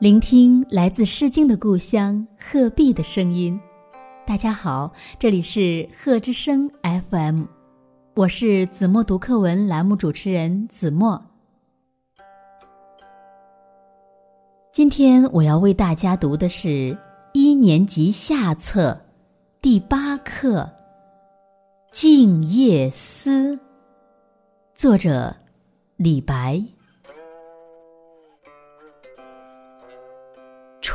聆听来自《诗经》的故乡鹤壁的声音。大家好，这里是鹤之声 FM，我是子墨读课文栏目主持人子墨。今天我要为大家读的是一年级下册第八课《静夜思》，作者李白。